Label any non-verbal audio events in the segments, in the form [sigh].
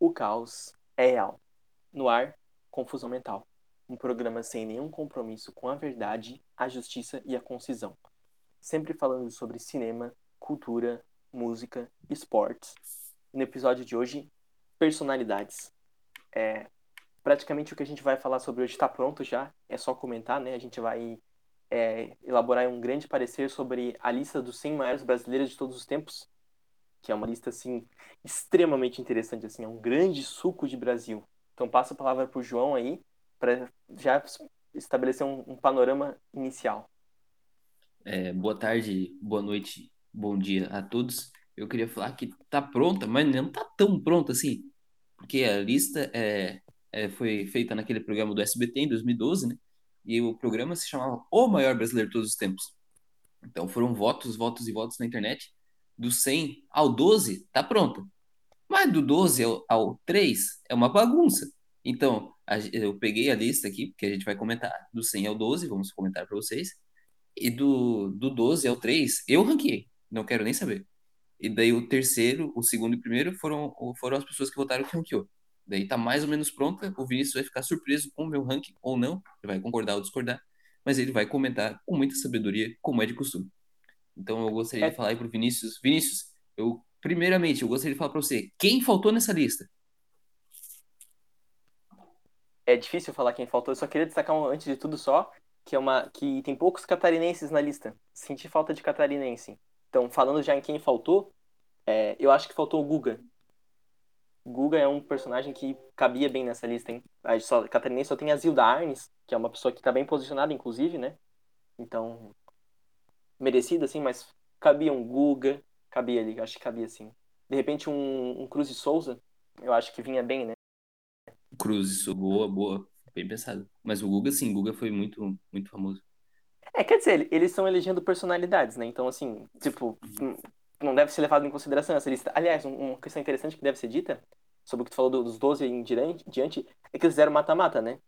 O caos é real. No ar, confusão mental. Um programa sem nenhum compromisso com a verdade, a justiça e a concisão. Sempre falando sobre cinema, cultura, música, esportes. No episódio de hoje, personalidades. É, praticamente o que a gente vai falar sobre hoje está pronto já, é só comentar, né? A gente vai é, elaborar um grande parecer sobre a lista dos 100 maiores brasileiros de todos os tempos, que é uma lista assim extremamente interessante, assim, é um grande suco de Brasil. Então passo a palavra para o João aí para já estabelecer um, um panorama inicial. É, boa tarde, boa noite, bom dia a todos. Eu queria falar que tá pronta, mas não tá tão pronta assim, porque a lista é, é, foi feita naquele programa do SBT em 2012, né? E o programa se chamava O Maior Brasileiro de Todos os Tempos. Então foram votos, votos e votos na internet. Do 100 ao 12, tá pronta. Mas do 12 ao, ao 3 é uma bagunça. Então, a, eu peguei a lista aqui, que a gente vai comentar, do 100 ao 12, vamos comentar para vocês. E do, do 12 ao 3, eu ranqueei. Não quero nem saber. E daí o terceiro, o segundo e o primeiro foram, foram as pessoas que votaram que ranqueou. Daí tá mais ou menos pronta. O Vinícius vai ficar surpreso com o meu ranking ou não. Ele vai concordar ou discordar. Mas ele vai comentar com muita sabedoria, como é de costume. Então eu gostaria é. de falar aí pro Vinícius. Vinícius, eu primeiramente eu gostaria de falar para você quem faltou nessa lista. É difícil falar quem faltou. Eu só queria destacar um, antes de tudo só que é uma que tem poucos catarinenses na lista. Senti falta de catarinense. Então falando já em quem faltou, é, eu acho que faltou o Guga. Guga é um personagem que cabia bem nessa lista, hein? A só, catarinense só tem a Zilda Arnes, que é uma pessoa que tá bem posicionada, inclusive, né? Então, merecida, assim, mas cabia um Guga, cabia ali, acho que cabia, assim. De repente, um, um Cruz de Souza, eu acho que vinha bem, né? Cruz, boa, boa, bem pensado. Mas o Guga, sim, o Guga foi muito, muito famoso. É, quer dizer, eles estão elegendo personalidades, né? Então, assim, tipo, não deve ser levado em consideração essa lista. Aliás, uma questão interessante que deve ser dita sobre o que tu falou dos 12 em diante é que eles fizeram mata-mata, né?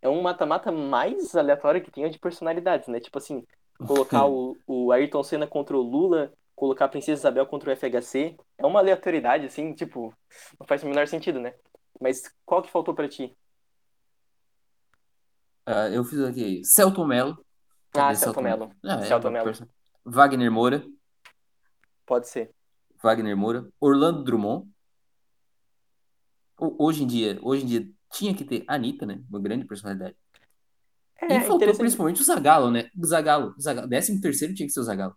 É um mata-mata mais aleatório que tem de personalidades, né? Tipo assim, colocar [laughs] o, o Ayrton Senna contra o Lula, colocar a Princesa Isabel contra o FHC, é uma aleatoriedade, assim, tipo, não faz o menor sentido, né? Mas qual que faltou para ti? Uh, eu fiz aqui Celton Mello. Ah, Celton Mello. Ah, é Celton Mello. Wagner Moura. Pode ser. Wagner Moura, Orlando Drummond. Hoje em dia, hoje em dia tinha que ter Anitta, né? Uma grande personalidade. É, e faltou principalmente o Zagalo, né? O Zagalo, Zagalo. Décimo terceiro tinha que ser o Zagalo.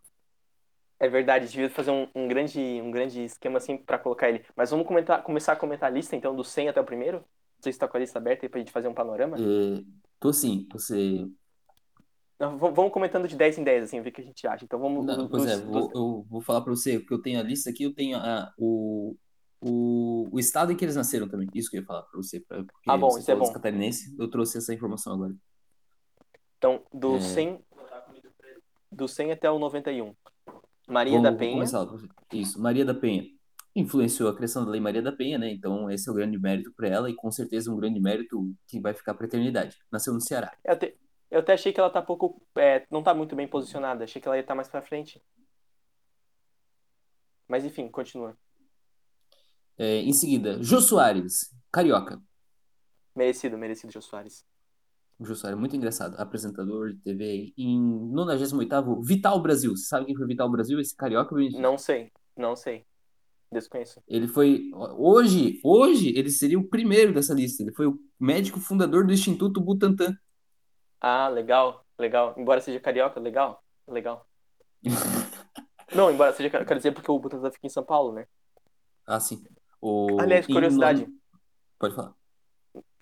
É verdade, devia fazer um, um, grande, um grande esquema assim para colocar ele. Mas vamos comentar, começar a comentar a lista, então, do 100 até o primeiro? Não sei se tá com a lista aberta aí pra gente fazer um panorama. É, tô sim, você Vamos comentando de 10 em 10, assim, ver o que a gente acha. Então vamos. Não, pois é, vou, eu vou falar para você, que eu tenho a lista aqui, eu tenho a, o, o, o estado em que eles nasceram também. Isso que eu ia falar para você. Pra, ah, bom, você isso é bom. Catarinense, eu trouxe essa informação agora. Então, do, é... 100, do 100 até o 91. Maria da Penha. Isso, Maria da Penha. Influenciou a criação da Lei Maria da Penha, né? Então, esse é o grande mérito para ela e com certeza um grande mérito que vai ficar para a eternidade. Nasceu no Ceará. Eu, te, eu até achei que ela tá pouco. É, não tá muito bem posicionada. Achei que ela ia estar tá mais pra frente. Mas enfim, continua. É, em seguida, Jô Soares, carioca. Merecido, merecido, Jô Soares. O Soares, muito engraçado. Apresentador de TV. Em 98, Vital Brasil. Você sabe quem foi Vital Brasil? Esse carioca? Não sei, não sei. Desconheço. Ele foi. Hoje, hoje, ele seria o primeiro dessa lista. Ele foi o médico fundador do Instituto Butantan. Ah, legal, legal. Embora seja carioca, legal, legal. Não, embora seja, quer dizer, porque o Butantan fica em São Paulo, né? Ah, sim. O... Aliás, curiosidade. Pode falar.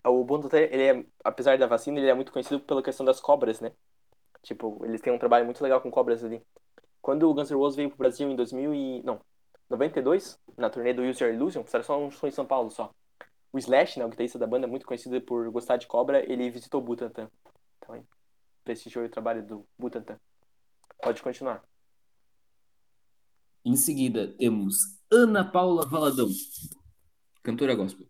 O Butantan, ele é, apesar da vacina, ele é muito conhecido pela questão das cobras, né? Tipo, eles têm um trabalho muito legal com cobras ali. Quando o Guns N' Roses veio pro Brasil em 2000 e... Não, 92, na turnê do Use Your Illusion, era só um show em São Paulo só. O Slash, né, o guitarrista da banda, muito conhecido por gostar de cobra, ele visitou o Butantan. Então, prestigiou o trabalho do Butantan. Pode continuar. Em seguida, temos Ana Paula Valadão, cantora gospel.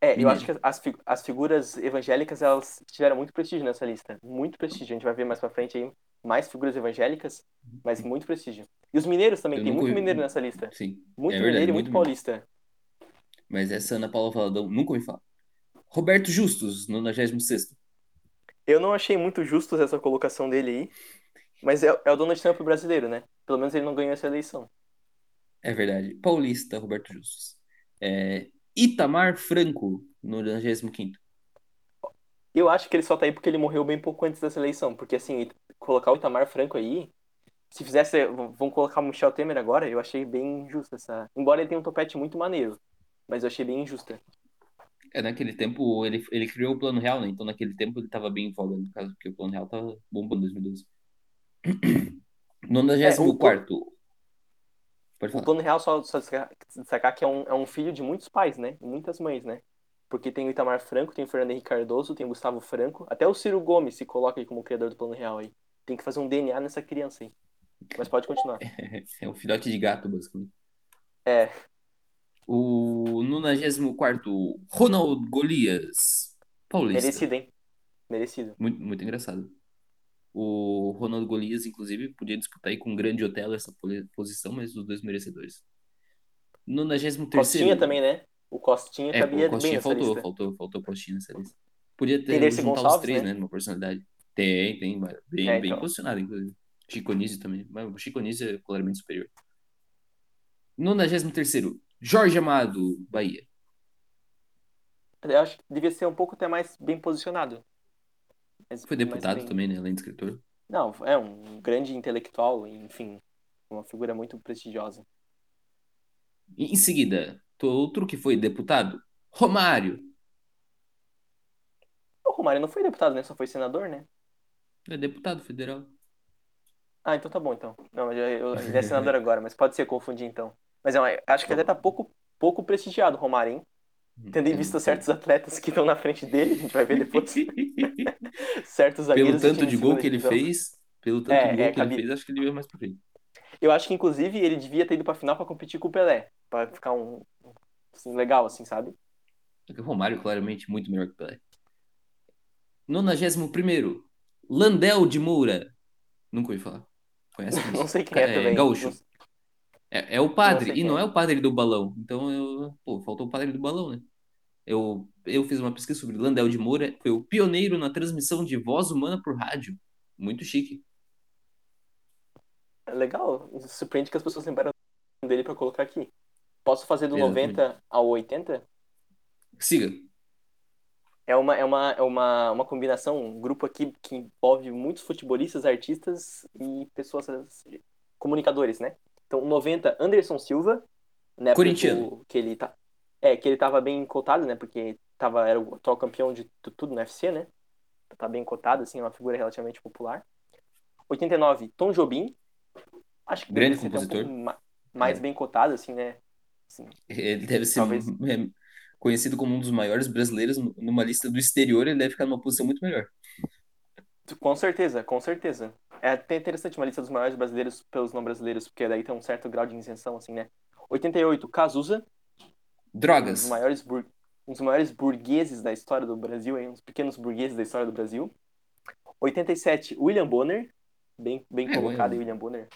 É, eu acho que as, as figuras evangélicas, elas tiveram muito prestígio nessa lista. Muito prestígio. A gente vai ver mais pra frente aí mais figuras evangélicas, mas muito prestígio. E os mineiros também, eu tem muito mineiro nessa lista. Sim. Muito é verdade, mineiro e muito, muito paulista. Mas essa Ana Paula Valadão nunca ouvi falar. Roberto Justus, 96. Eu não achei muito justo essa colocação dele aí, mas é, é o Donald Trump brasileiro, né? Pelo menos ele não ganhou essa eleição. É verdade. Paulista, Roberto Justus. É, Itamar Franco, no 95. Eu acho que ele só tá aí porque ele morreu bem pouco antes dessa eleição. Porque, assim, colocar o Itamar Franco aí, se fizesse. Vamos colocar o Michel Temer agora, eu achei bem injusta essa. Embora ele tenha um topete muito maneiro, mas eu achei bem injusta. É, naquele tempo ele, ele criou o Plano Real, né? Então naquele tempo ele tava bem em voga, no caso, porque o Plano Real tava bombando em 2012. 94. [clears throat] É, falar. O Plano Real, só, só destacar que é um, é um filho de muitos pais, né? Muitas mães, né? Porque tem o Itamar Franco, tem o Fernando Henrique Cardoso, tem o Gustavo Franco, até o Ciro Gomes se coloca aí como criador do Plano Real aí. Tem que fazer um DNA nessa criança aí. Mas pode continuar. É, [laughs] é um filhote de gato, basicamente. É. O 94 Ronald Golias. Paulista. Merecido, hein? Merecido. Muito, muito engraçado. O Ronaldo Golias, inclusive, podia disputar aí com o Grande Otelo essa posição, mas os dois merecedores. 93 Costinha também, né? O Costinha é, cabia o Costinha bem faltou, lista. faltou, faltou Costinha nessa lista. Podia ter tem Dercy juntar Gonçalves, os três, né? né? Numa personalidade. Tem, tem. Bem, é, bem então. posicionado, inclusive. Chico Anísio também. Mas o Chico Anísio é claramente superior. 93 Jorge Amado, Bahia. Eu acho que devia ser um pouco até mais bem posicionado. Mas, Foi deputado bem... também, né? Além de escritor. Não, é um grande intelectual, enfim, uma figura muito prestigiosa. E, em seguida, outro que foi deputado, Romário. O Romário não foi deputado, né? Só foi senador, né? É deputado federal. Ah, então tá bom, então. Não, eu, eu, ele é senador [laughs] agora, mas pode ser confundir, então. Mas é, acho que até tá pouco, pouco prestigiado o Romário, hein? Tendo em vista certos atletas que estão na frente dele, a gente vai ver depois. [laughs] certos Pelo tanto de gol que ele fez, pelo tanto é, de gol é, que ele fez, acho que ele veio mais pra frente. Eu acho que, inclusive, ele devia ter ido pra final pra competir com o Pelé. Pra ficar um. Assim, legal, assim, sabe? O Romário, claramente, muito melhor que o Pelé. 91 Landel de Moura. Nunca ouvi falar. Conhece? [laughs] Não sei quem é, é também. Gaúcho. É, é o padre, e não é. o padre do balão. Então, eu, pô, faltou o padre do balão, né? Eu, eu fiz uma pesquisa sobre Landel de Moura, foi o pioneiro na transmissão de voz humana por rádio. Muito chique. É legal. Surpreende que as pessoas lembraram dele pra colocar aqui. Posso fazer do Exatamente. 90 ao 80? Siga. É uma, é uma, é uma, uma combinação, um grupo aqui que envolve muitos futebolistas, artistas e pessoas, comunicadores, né? Então, 90, Anderson Silva, né? Corintiano. Que ele tá, é, que ele tava bem cotado, né? Porque tava, era o atual campeão de tudo no UFC, né? Tá bem cotado, assim, é uma figura relativamente popular. 89, Tom Jobim. Acho que Grande compositor. Um mais É. bem cotado, assim, né? Assim, Ele deve ser Talvez. [laughs] é, conhecido como um dos maiores brasileiros numa lista do exterior, ele deve ficar numa posição muito melhor. Com certeza, com certeza. É até interessante uma lista dos maiores brasileiros pelos não brasileiros, porque daí tem um certo grau de isenção, assim, né? 88, Cazuza, um dos Drogas. maiores, bur... um dos maiores burgueses da história do Brasil, hein? uns pequenos burgueses da história do Brasil. 87, William Bonner, bem, bem É, colocado William- William Bonner.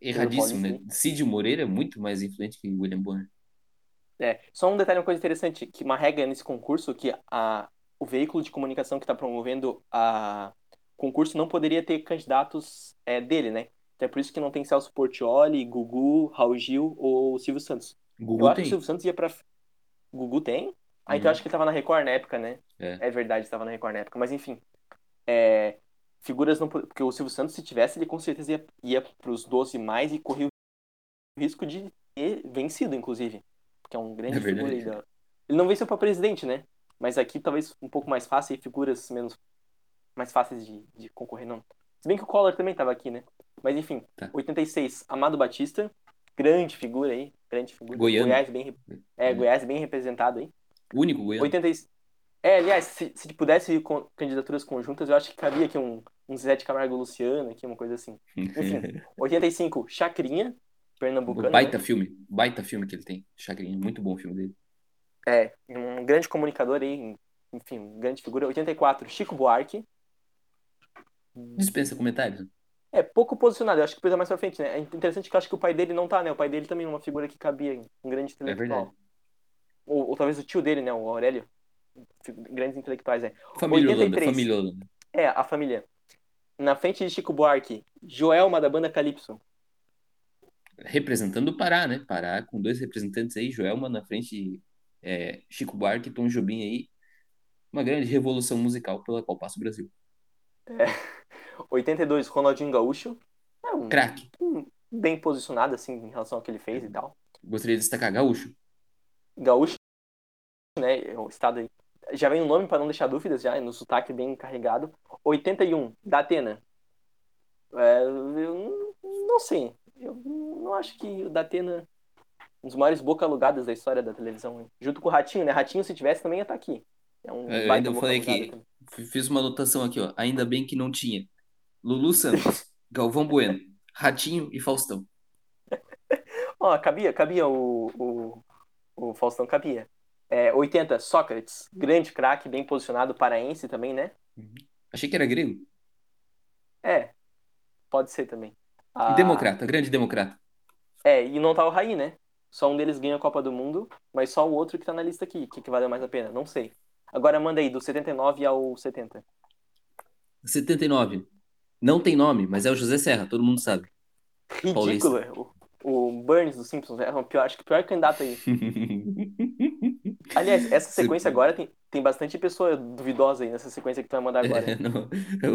Erradíssimo, né? Cid Moreira é muito mais influente que William Bonner. É, só um detalhe, uma coisa interessante, que uma regra nesse concurso, que a, o veículo de comunicação que está promovendo a concurso não poderia ter candidatos é, dele, né? Então é por isso que não tem Celso Portioli, Gugu, Raul Gil ou Silvio Santos. Gugu eu acho que o Silvio Santos ia pra... Gugu tem? Ah, então Uhum. eu acho que ele tava na Record na época, né? É. É verdade, estava na Record na época. Mas enfim, é, figuras não... Porque o Silvio Santos, se tivesse, ele com certeza ia, ia pros 12 mais e corria o risco de ter vencido, inclusive. Porque é um grande É figura. Ele não venceu pra presidente, né? Mas aqui talvez um pouco mais fácil e figuras menos... Mais fáceis de, de concorrer, não. Se bem que o Collor também tava aqui, né? Mas enfim, Tá. 86, Amado Batista. Grande figura aí. Grande figura. Goiano. Goiás bem, é, É. Goiás bem representado aí. O único goiano. 86. É, aliás, se, se pudesse ir com candidaturas conjuntas, eu acho que cabia aqui um, um Zé de Camargo Luciano, aqui, uma coisa assim. Enfim, [laughs] 85, Chacrinha, pernambucano. O baita né? filme. Baita filme que ele tem. Chagrinha. Muito bom o filme dele. É, um grande comunicador aí, enfim, grande figura. 84, Chico Buarque. Dispensa comentários. É, pouco posicionado, eu acho que precisa mais pra frente, né? É interessante que eu acho que o pai dele não tá, né? O pai dele também é uma figura que cabia, um grande É intelectual. verdade. ou, ou talvez o tio dele, né? O Aurélio. Grandes intelectuais, é. Família Holanda, 83. família Holanda. É, a família. Na frente de Chico Buarque, Joelma da banda Calypso. Representando o Pará, né? Pará com dois representantes aí, Joelma na frente de é, Chico Buarque e Tom Jobim aí. Uma grande revolução musical pela qual passa o Brasil. 82, Ronaldinho Gaúcho. É um, Craque. um bem posicionado, assim, em relação ao que ele fez e tal. Gostaria de destacar Gaúcho. Gaúcho, né? É o estado aí. Já vem o nome para não deixar dúvidas, já, no sotaque bem carregado. 81, da Atena. É, eu não sei. Eu não acho que o da Atena um dos maiores boca alugadas da história da televisão. Junto com o Ratinho, né? Ratinho, se tivesse, também ia estar aqui. É um Eu baita ainda falei que também. fiz uma anotação aqui, ó. Ainda bem que não tinha Lulu Santos, Galvão Bueno, Ratinho e Faustão. Ó, cabia, cabia o, o, o Faustão, cabia. É, 80, Sócrates. Grande craque, bem posicionado, paraense também, né? Achei que era grego. É, pode ser também. Ah, Democrata, grande democrata. É, e não tá o Raí, né? Só um deles ganha a Copa do Mundo, mas só o outro que tá na lista aqui. O que, que valeu mais a pena? Não sei. Agora manda aí, do 79 ao 70. 79. Não tem nome, mas é o José Serra, todo mundo sabe. Ridículo. O, o Burns dos Simpsons é o pior, acho que o pior candidato aí. [laughs] Aliás, essa sequência agora tem, tem bastante pessoa duvidosa aí nessa sequência que tu vai mandar agora. É, não,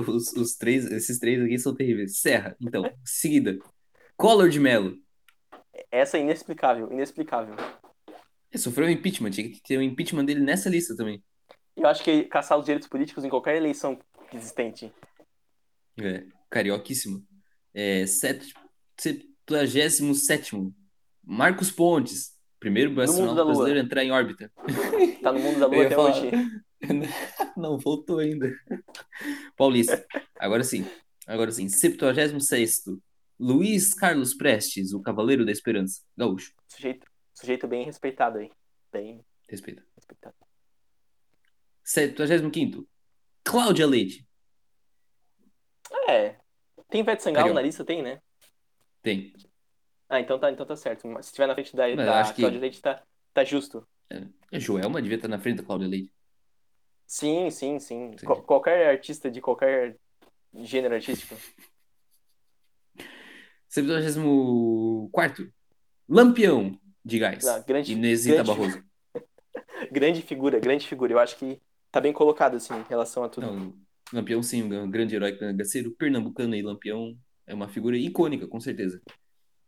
os, os três, esses três aqui são terríveis. Serra, então, seguida. Collor de Mello. Essa é inexplicável, inexplicável. Ele sofreu um impeachment, tinha que ter o impeachment dele nessa lista também. Eu acho que caçar os direitos políticos em qualquer eleição existente. É, carioquíssimo. É, set, 77. Marcos Pontes. Primeiro astronauta brasileiro a entrar em órbita. Tá no mundo da lua até falar. hoje. [laughs] Não, voltou ainda. Paulista. Agora sim. Agora sim. 76. Luiz Carlos Prestes, o Cavaleiro da Esperança. Gaúcho. Sujeito, sujeito bem respeitado aí. Bem Respeita. respeitado. 75. Cláudia Leite. É. Tem Ivete Sangalo na lista? Tem, né? Tem. Ah, então tá, então tá certo. Mas Se tiver na frente da, Mas eu da acho que- Cláudia Leite, tá, tá justo. A Joelma devia estar na frente da Cláudia Leite. Sim, sim, sim. Sim. Qual- qualquer artista de qualquer gênero artístico. 74. Lampião de Gás. Ah, grande- Inesita grande- Barroso. [laughs] Grande figura, grande figura. Eu acho que tá bem colocado, assim, em relação a tudo. Não, Lampião, sim, um grande herói cangaceiro, pernambucano e Lampião é uma figura icônica, com certeza.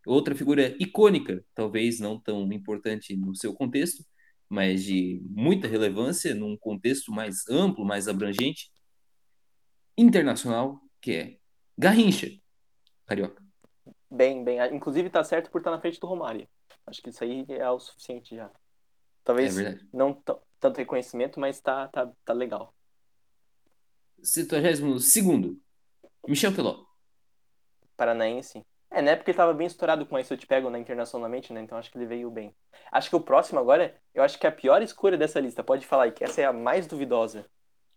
Outra figura icônica, talvez não tão importante no seu contexto, mas de muita relevância num contexto mais amplo, mais abrangente, internacional, que é Garrincha, carioca. Bem, bem. Inclusive tá certo por estar na frente do Romário. Acho que isso aí é o suficiente já. É Talvez verdade. não tanto reconhecimento, mas tá, tá, tá legal. 72 Michel Teló. Paranaense. É, na época ele tava bem estourado com Isso Eu Te Pego né, internacionalmente, né? Então acho que ele veio bem. Acho que o próximo agora, eu acho que é a pior escolha dessa lista. Pode falar aí, que essa é a mais duvidosa.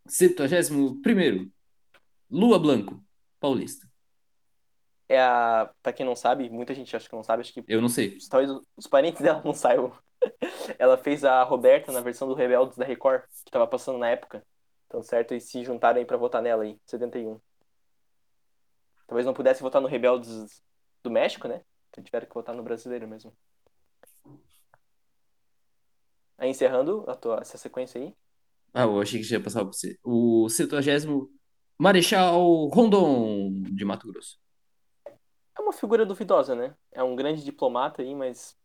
71 Lua Blanco, paulista. É a. Pra quem não sabe, muita gente acha que não sabe, acho que Eu não sei. talvez os parentes dela não saibam. [laughs] Ela fez a Roberta na versão do Rebeldes da Record, que tava passando na época. Então, certo? E se juntaram aí pra votar nela aí, 71. Talvez não pudesse votar no Rebeldes do México, né? Então tiveram que votar no brasileiro mesmo. Aí encerrando a tua, essa sequência aí. Ah, eu achei que já ia passar pra você. O 70 Marechal Rondon de Mato Grosso. É uma figura duvidosa, né? É um grande diplomata aí, mas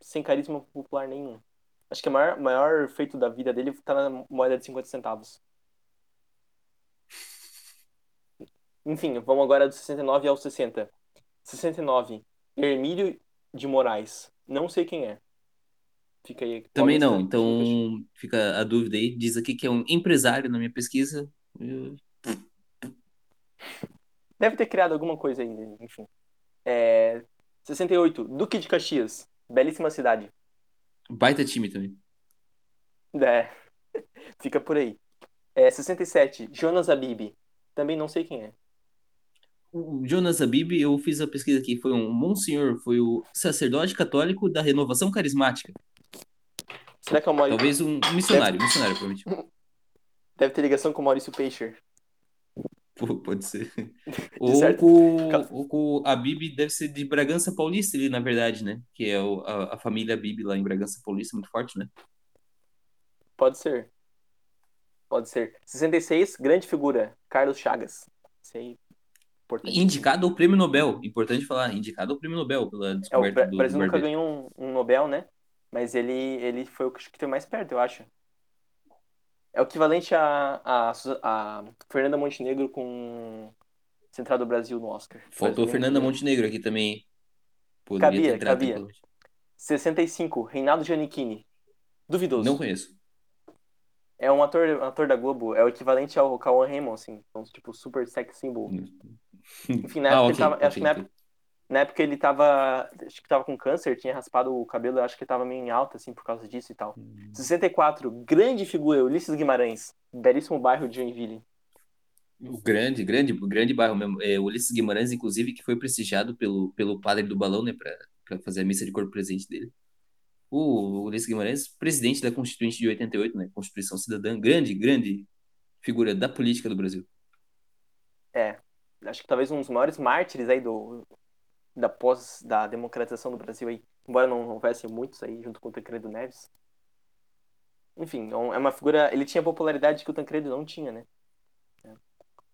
sem carisma popular nenhum. Acho que o maior, maior feito da vida dele tá na moeda de 50 centavos. Enfim, vamos agora do 69 ao 60. 69. Hermílio de Moraes. Não sei quem é. Fica aí. Também não, Lucas. então fica a dúvida aí. Diz aqui que é um empresário na minha pesquisa. Eu- Deve ter criado alguma coisa aí, enfim. É... 68. Duque de Caxias. Belíssima cidade. Baita time também. É. [laughs] Fica por aí. É, 67. Jonas Abib. Também não sei quem é. O Jonas Abib, eu fiz a pesquisa aqui, foi um monsenhor, foi o sacerdote católico da renovação carismática. Será que é o Maurício? Talvez um, missionário, um missionário, provavelmente. [laughs] Deve ter ligação com o Maurício Peixer. Pô, pode ser. [laughs] Ou com, ou com a Bibi deve ser de Bragança Paulista, ali, na verdade, né? Que é o- a, a família Bibi lá em Bragança Paulista, muito forte, né? Pode ser. Pode ser. 66, grande figura. Carlos Chagas. Aí. Importante. Indicado ao prêmio Nobel, importante falar, indicado ao prêmio Nobel pela É, o descoberta do, Brasil nunca ganhou um, um Nobel, né? Mas ele, ele foi o que esteve mais perto, eu acho. É o equivalente a, a, a Fernanda Montenegro com Central do Brasil no Oscar. Faltou. Fernanda Montenegro aqui também. Poderia Cabia, ter cabia. tranquilamente. 65, Reinaldo Giannichini. Duvidoso. Não conheço. É um ator, um ator da Globo, é o equivalente ao Cauã Raymond, assim. Então, tipo, super sex symbol. Enfim, na época ah, ele tava- acho ok, que na ok. Na época ele tava. Acho que tava com câncer, tinha raspado o cabelo, eu acho que ele tava meio em alta, assim, por causa disso e tal. 64, grande figura, Ulisses Guimarães. Belíssimo bairro de Joinville. O grande, grande, grande bairro mesmo. É, Ulisses Guimarães, inclusive, que foi prestigiado pelo, pelo padre do balão, né, pra, pra fazer a missa de corpo presente dele. O Ulisses Guimarães, presidente da Constituinte de 88, né, Constituição Cidadã, grande, grande figura da política do Brasil. É. Acho que talvez um dos maiores mártires aí do. Da pós. Da democratização do Brasil aí. Embora não houvesse muitos aí, junto com o Tancredo Neves. Enfim, é é uma figura. Ele tinha popularidade que o Tancredo não tinha, né? É.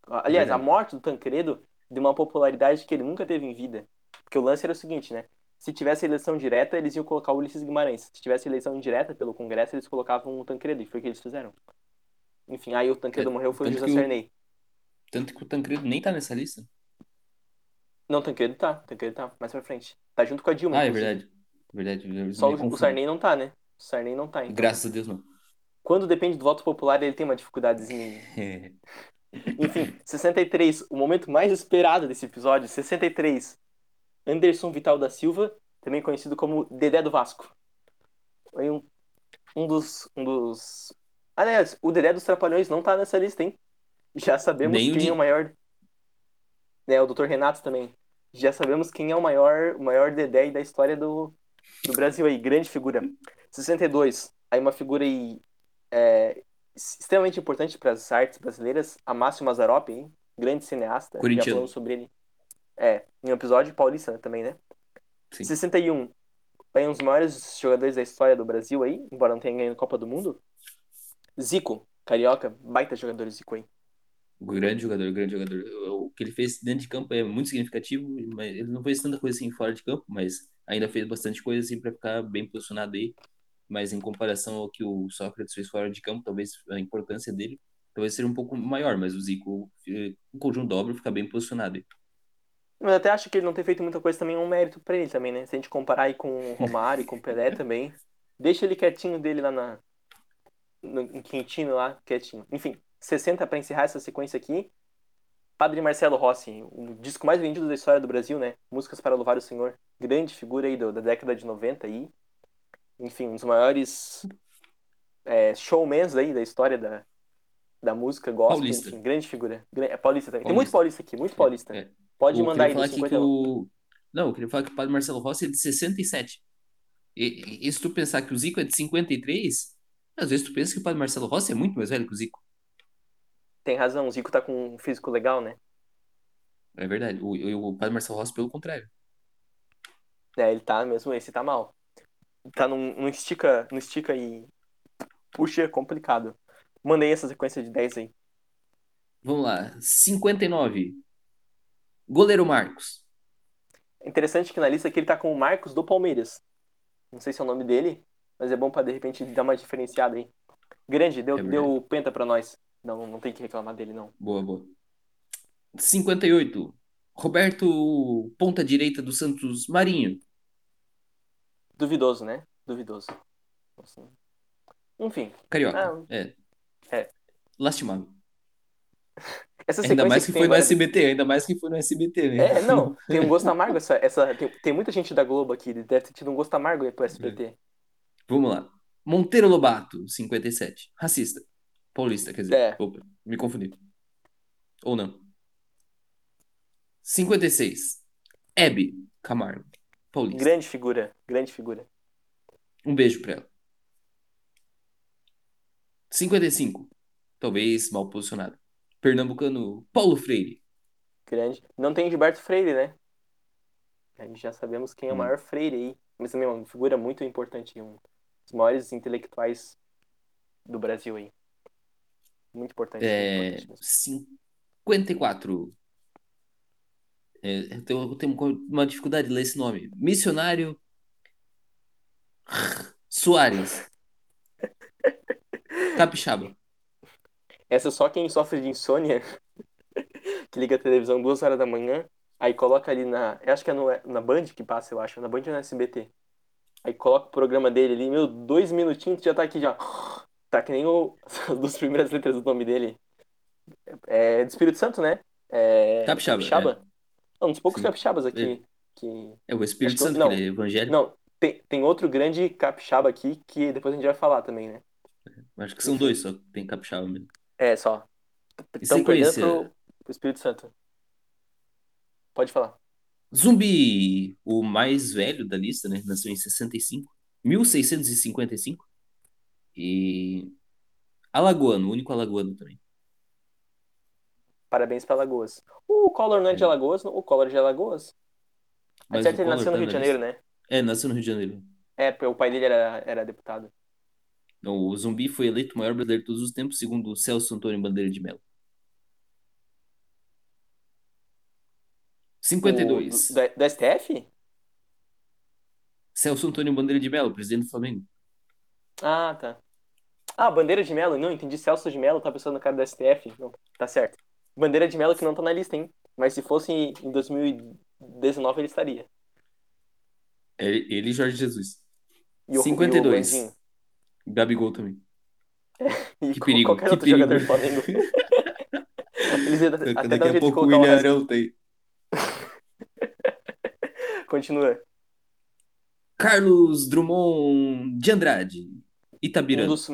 Aliás, a morte do Tancredo deu uma popularidade que ele nunca teve em vida. Porque o lance era o seguinte, né? Se tivesse eleição direta, eles iam colocar o Ulisses Guimarães. Se tivesse eleição indireta pelo Congresso, eles colocavam o Tancredo, e foi o que eles fizeram. Enfim, aí o Tancredo É, morreu, foi o José que o- Sarney. Tanto que o Tancredo nem tá nessa lista. Não, Tancredo tá, Tancredo tá, mais pra frente. Tá junto com a Dilma, Ah, é verdade. Verdade. Só o. Sarney não tá, né? O Sarney não tá, então. Graças a Deus, não. Quando depende do voto popular, ele tem uma dificuldadezinha. [laughs] Enfim, 63, o momento mais esperado desse episódio, 63. Anderson Vital da Silva, também conhecido como Dedé do Vasco. Foi um, um dos. Um dos. Aliás, o Dedé dos Trapalhões não tá nessa lista, hein? Já sabemos Nem quem de- é o maior. É, o Dr. Renato também. Já sabemos quem é o maior, o maior Dedé da história do, do Brasil aí. Grande figura. 62. Aí uma figura aí, é, extremamente importante para as artes brasileiras, Amácio Mazzaropi, hein? grande cineasta. Já falamos sobre ele. É, em um episódio paulista também, né? Sim. 61. Aí um dos maiores jogadores da história do Brasil aí, embora não tenha ganhado Copa do Mundo. Zico, carioca, baita jogador Zico aí. Grande jogador, grande jogador. O que ele fez dentro de campo é muito significativo, mas ele não fez tanta coisa assim fora de campo, mas ainda fez bastante coisa assim para ficar bem posicionado aí. Mas em comparação ao que o Sócrates fez fora de campo, talvez a importância dele talvez seja um pouco maior, mas o Zico, eh, o conjunto da obra, fica bem posicionado. Mas eu até acho que ele não ter feito muita coisa também é um mérito pra ele também, né? Se a gente comparar aí com o Romário e com o Pelé [laughs] também. Deixa ele quietinho dele lá na. No, Quintino lá, quietinho. Enfim, 60 pra encerrar essa sequência aqui. Padre Marcelo Rossi, o disco mais vendido da história do Brasil, né? Músicas para Louvar o Senhor. Grande figura aí do- da década de 90 aí. Enfim, um dos maiores é, showmans aí da história da, da música gospel. Paulista. Enfim, grande figura. É paulista também. Tem Paulista. muito paulista aqui, muito paulista. É. Pode Eu mandar aí falar dos aqui 50 que o... Não, eu queria falar que o padre Marcelo Rossi é de 67. E, e, e se tu pensar que o Zico é de 53, às vezes tu pensa que o padre Marcelo Rossi é muito mais velho que o Zico. Tem razão, o Zico tá com um físico legal, né? É verdade. O, o, o padre Marcelo Rossi, pelo contrário. É, ele tá mesmo, esse tá mal. Tá num, num estica, no estica e puxa complicado. Mandei essa sequência de 10 aí. Vamos lá. 59. Goleiro Marcos. Interessante que na lista aqui ele tá com o Marcos do Palmeiras. Não sei se é o nome dele, mas é bom pra de repente dar uma diferenciada aí. Grande, deu, É deu penta pra nós. Não, não tem que reclamar dele, não. Boa, boa. 58. Roberto, ponta direita do Santos Marinho. Duvidoso, né? Duvidoso. Assim. Enfim, Carioca. Ah, é. é. Lastimável. [laughs] essa Ainda mais que tem foi no SBT, ainda mais que foi no SBT, né? É, não, [laughs] tem um gosto amargo essa. essa tem, tem muita gente da Globo aqui, deve ter tido um gosto amargo aí pro SBT. Vamos lá. Monteiro Lobato, 57. Racista. Paulista, quer dizer. É. Opa, me confundi. Ou não. 56. Hebe Camargo. Paulista. Grande figura, grande figura. Um beijo pra ela. 55. Talvez mal posicionado. Pernambucano Paulo Freire. Grande. Não tem Gilberto Freire, né? A gente já sabemos quem é o Hum. maior Freire aí. Mas também é uma figura muito importante, um dos maiores intelectuais do Brasil aí. Muito importante. muito É, importante mesmo. 54. É, eu tenho, eu tenho uma dificuldade de ler esse nome. Missionário Soares. [laughs] Capixaba. Essa é só quem sofre de insônia, [laughs] que liga a televisão duas horas da manhã, aí coloca ali na. Eu acho que é no, na Band que passa, eu acho. Na Band ou na SBT. Aí coloca o programa dele ali, meu, dois minutinhos, tu já tá aqui já. [gasps] Tá que nem o. [laughs] As duas primeiras letras do nome dele. É do Espírito Santo, né? É, Capixaba, Capixaba. É um dos poucos Sim. capixabas aqui. É. Que... É o Espírito que- Santo, não. ele é evangélico. Não, tem, tem outro grande capixaba aqui que depois a gente vai falar também, né? Acho que são dois só que tem capixaba mesmo. É, só. Estão perdendo pro, pro Espírito Santo. Pode falar. Zumbi, o mais velho da lista, né? Nasceu em 65. 1655. E Alagoano, o único alagoano também. Parabéns pra Alagoas. O Collor não é de É. Alagoas? não? O Collor é de Alagoas? Mas certo, o ele nasceu no tá Rio de Janeiro, né? É, nasceu no Rio de Janeiro. É, porque o pai dele era, era deputado. Não, o Zumbi foi eleito o maior brasileiro de todos os tempos, segundo o Celso Antônio Bandeira de Mello. O, 52. do, da- do STF? Celso Antônio Bandeira de Mello, presidente do Flamengo. Ah, tá. Ah, Bandeira de Melo. Não, entendi. Celso de Melo, tá pensando no cara do STF. Não, tá certo. Bandeira de Melo que não tá na lista, hein? Mas se fosse em 2019, ele estaria. Ele ele e Jorge Jesus. E o, 52. E o. Gabigol também. [laughs] Que perigo, qualquer que outro perigo. jogador do Flamengo. [laughs] Eles até Daqui um a pouco o William resto. Arão tem. Continua. Carlos Drummond de Andrade. Um Itabirana. dos,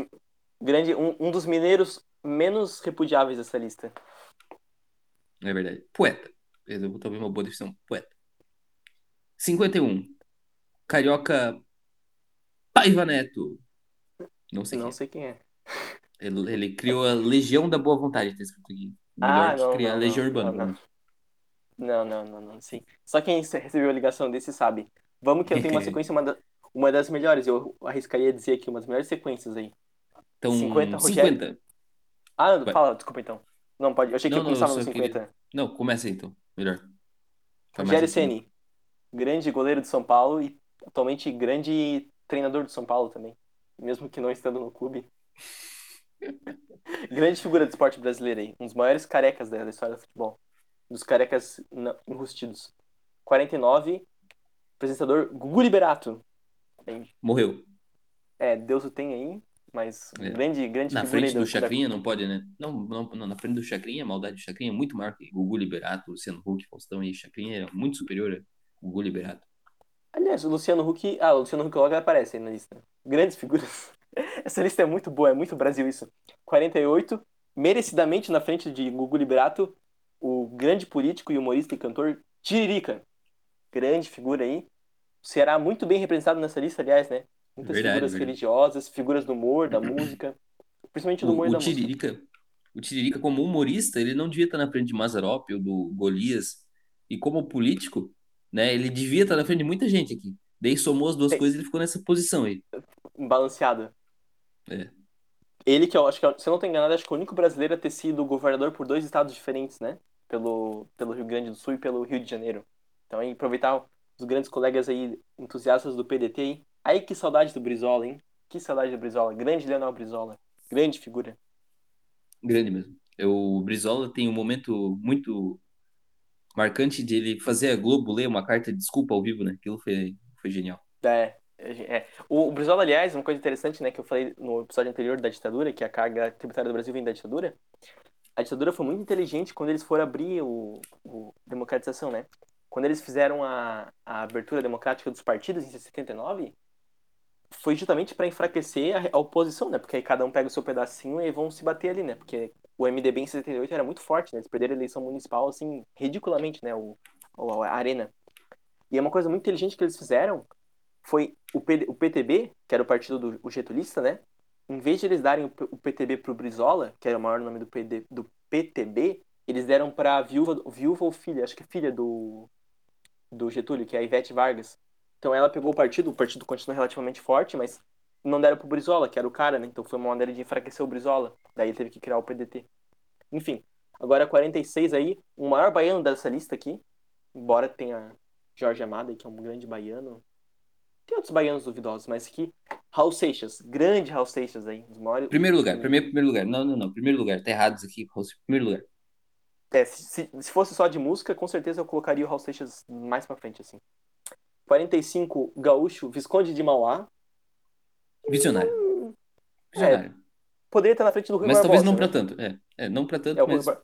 grande, um, um dos mineiros menos repudiáveis dessa lista. É verdade. Poeta. Eu talvez uma boa definição. Poeta. 51. Carioca Paiva Neto. Não sei Não quem sei quem é. é. Ele, ele criou a Legião da Boa Vontade, tá escrito aqui. Melhor Ah, que não, criar não, a Legião não, Urbana. não, não. Não, não, não, não, sim. Só quem recebeu a ligação desse sabe. Vamos que eu tenho uma [laughs] sequência, uma, da- uma das melhores. Eu arriscaria dizer aqui, umas melhores sequências aí. Então, 50, 50. Rogério. Ah, Vai. fala, desculpa então. Não, pode. Eu achei que Não, eu não, eu começava no só 50. queria- Não, começa então. Melhor. Tá Rogério cima. Ceni, grande goleiro de São Paulo e atualmente grande treinador de São Paulo também, mesmo que não estando no clube. [laughs] grande figura do esporte brasileiro aí, um dos maiores carecas da história do futebol, um dos carecas enrustidos. 49, apresentador Gugu Liberato. Morreu. É, Deus o tem aí, mas É. grande, grande Na frente do da- Chacrinha não pode, né? Não, não, não, na frente do Chacrinha, a maldade do Chacrinha é muito maior que Gugu Liberato, Luciano Huck, Faustão e Chacrinha é muito superior a Gugu Liberato. Aliás, o Luciano Huck. Ah, o Luciano Huck logo aparece aí na lista. Grandes figuras. [laughs] Essa lista é muito boa, é muito Brasil isso. 48, merecidamente na frente de Gugu Liberato, o grande político e humorista e cantor Tiririca. Grande figura aí. O Ceará muito bem representado nessa lista, aliás, né? Muitas Verdade, figuras verdade. religiosas, figuras do humor, da [clears throat] música. Principalmente do humor O, e da o música. Tiririca, o Tiririca, como humorista, ele não devia estar na frente de Mazarop ou do Golias. E como político, né, ele devia estar na frente de muita gente aqui. Daí somou as duas Tem- coisas e ele ficou nessa posição aí. Balanceado. É. Ele que eu acho que, se eu não tô enganado, acho que é o único brasileiro a ter sido governador por dois estados diferentes, né? Pelo, pelo Rio Grande do Sul e pelo Rio de Janeiro. Então, aí, aproveitar os grandes colegas aí, entusiastas do PDT aí. Aí, que saudade do Brizola, hein? Que saudade do Brizola. Grande Leonel Brizola. Grande figura. Grande mesmo. O Brizola tem um momento muito marcante de ele fazer a Globo ler uma carta de desculpa ao vivo, né? Aquilo foi, foi genial. É, é. O, o Brizola, aliás, uma coisa interessante, né, que eu falei no episódio anterior da ditadura, que a carga tributária do Brasil vem da ditadura. A ditadura foi muito inteligente quando eles foram abrir o, o democratização, né? Quando eles fizeram a, a abertura democrática dos partidos em 79, foi justamente para enfraquecer a, a oposição, né? Porque aí cada um pega o seu pedacinho e vão se bater ali, né? Porque o MDB em 78 era muito forte, né? Eles perderam a eleição municipal, assim, ridiculamente, né? O, o- a arena. E uma coisa muito inteligente que eles fizeram foi o, P- o PTB, que era o partido do o getulista, né? em vez de eles darem o, o PTB pro Brizola, que era o maior nome do, PD, do PTB, eles deram pra viúva, viúva ou filha, acho que é filha do, do Getúlio, que é a Ivete Vargas. Então ela pegou o partido, o partido continua relativamente forte, mas não deram pro Brizola, que era o cara, né? Então foi uma maneira de enfraquecer o Brizola. Daí ele teve que criar o PDT. Enfim, agora 46 aí, o maior baiano dessa lista aqui, embora tenha Jorge Amado, que é um grande baiano. Tem outros baianos duvidosos, mas aqui, Raul Seixas, grande Raul Seixas aí, os maiores. Primeiro lugar, primeiro, primeiro lugar. Não, não, não. Primeiro lugar. Tá errado isso aqui. Raul, Primeiro lugar. É, se, se- se fosse só de música, com certeza eu colocaria o Raul Seixas mais pra frente, assim. 45, Gaúcho, Visconde de Mauá. Visionário. Visionário. Poderia estar na frente do Rui Mas talvez não Barbosa, pra né? tanto. É, é não pra tanto, É, o Rui, mas. Bar...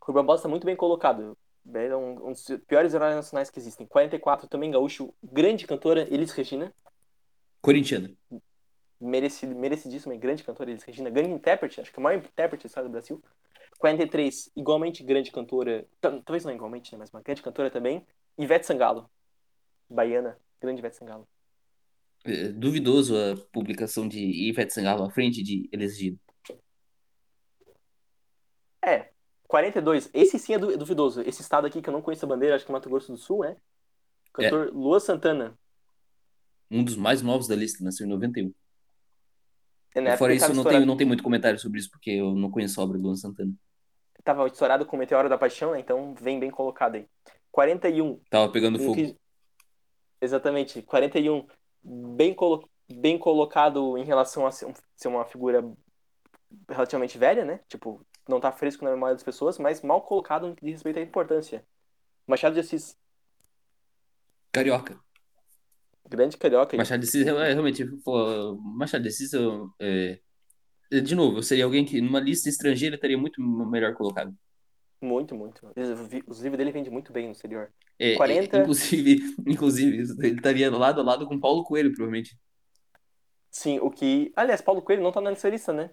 Rui Barbosa tá muito bem colocado. É um, um dos piores heróis nacionais que existem. 44, também Gaúcho, grande cantora, Elis Regina. Corintiano. merecido, merecidíssima, grande cantora Elis Regina, grande intérprete, acho que a maior intérprete da história do Brasil. 43, igualmente grande cantora, tal- talvez não igualmente, né, mas uma grande cantora também, Ivete Sangalo, baiana, grande Ivete Sangalo. É, duvidoso a publicação de Ivete Sangalo à frente de Elis Regina. É, 42, esse sim é é duvidoso, esse estado aqui que eu não conheço a bandeira, acho que é Mato Grosso do Sul, né? Cantor Lua Santana. Um dos mais novos da lista, nasceu em 91. É, fora isso, não tenho, não tenho muito comentário sobre isso, porque eu não conheço a obra do Luan Santana. tava estourado com o Meteoro da Paixão, né? Então vem bem colocado aí. 41, Tava pegando fogo. que- Exatamente, 41. Bem, colo... bem colocado em relação a ser uma figura relativamente velha, né? Tipo, não tá fresco na memória das pessoas, mas mal colocado no que diz respeito à importância. Machado de Assis, Carioca. grande carioca. Machado de Assis, é, realmente, pô, Machado de Assis, eu, é, de novo, eu seria alguém que numa lista estrangeira estaria muito melhor colocado. Muito, muito. Os livros dele vendem muito bem no exterior. É, é, 40. inclusive, [laughs] inclusive, ele estaria lado a lado com Paulo Coelho, provavelmente. Sim, o que. Aliás, Paulo Coelho não tá nessa lista, né?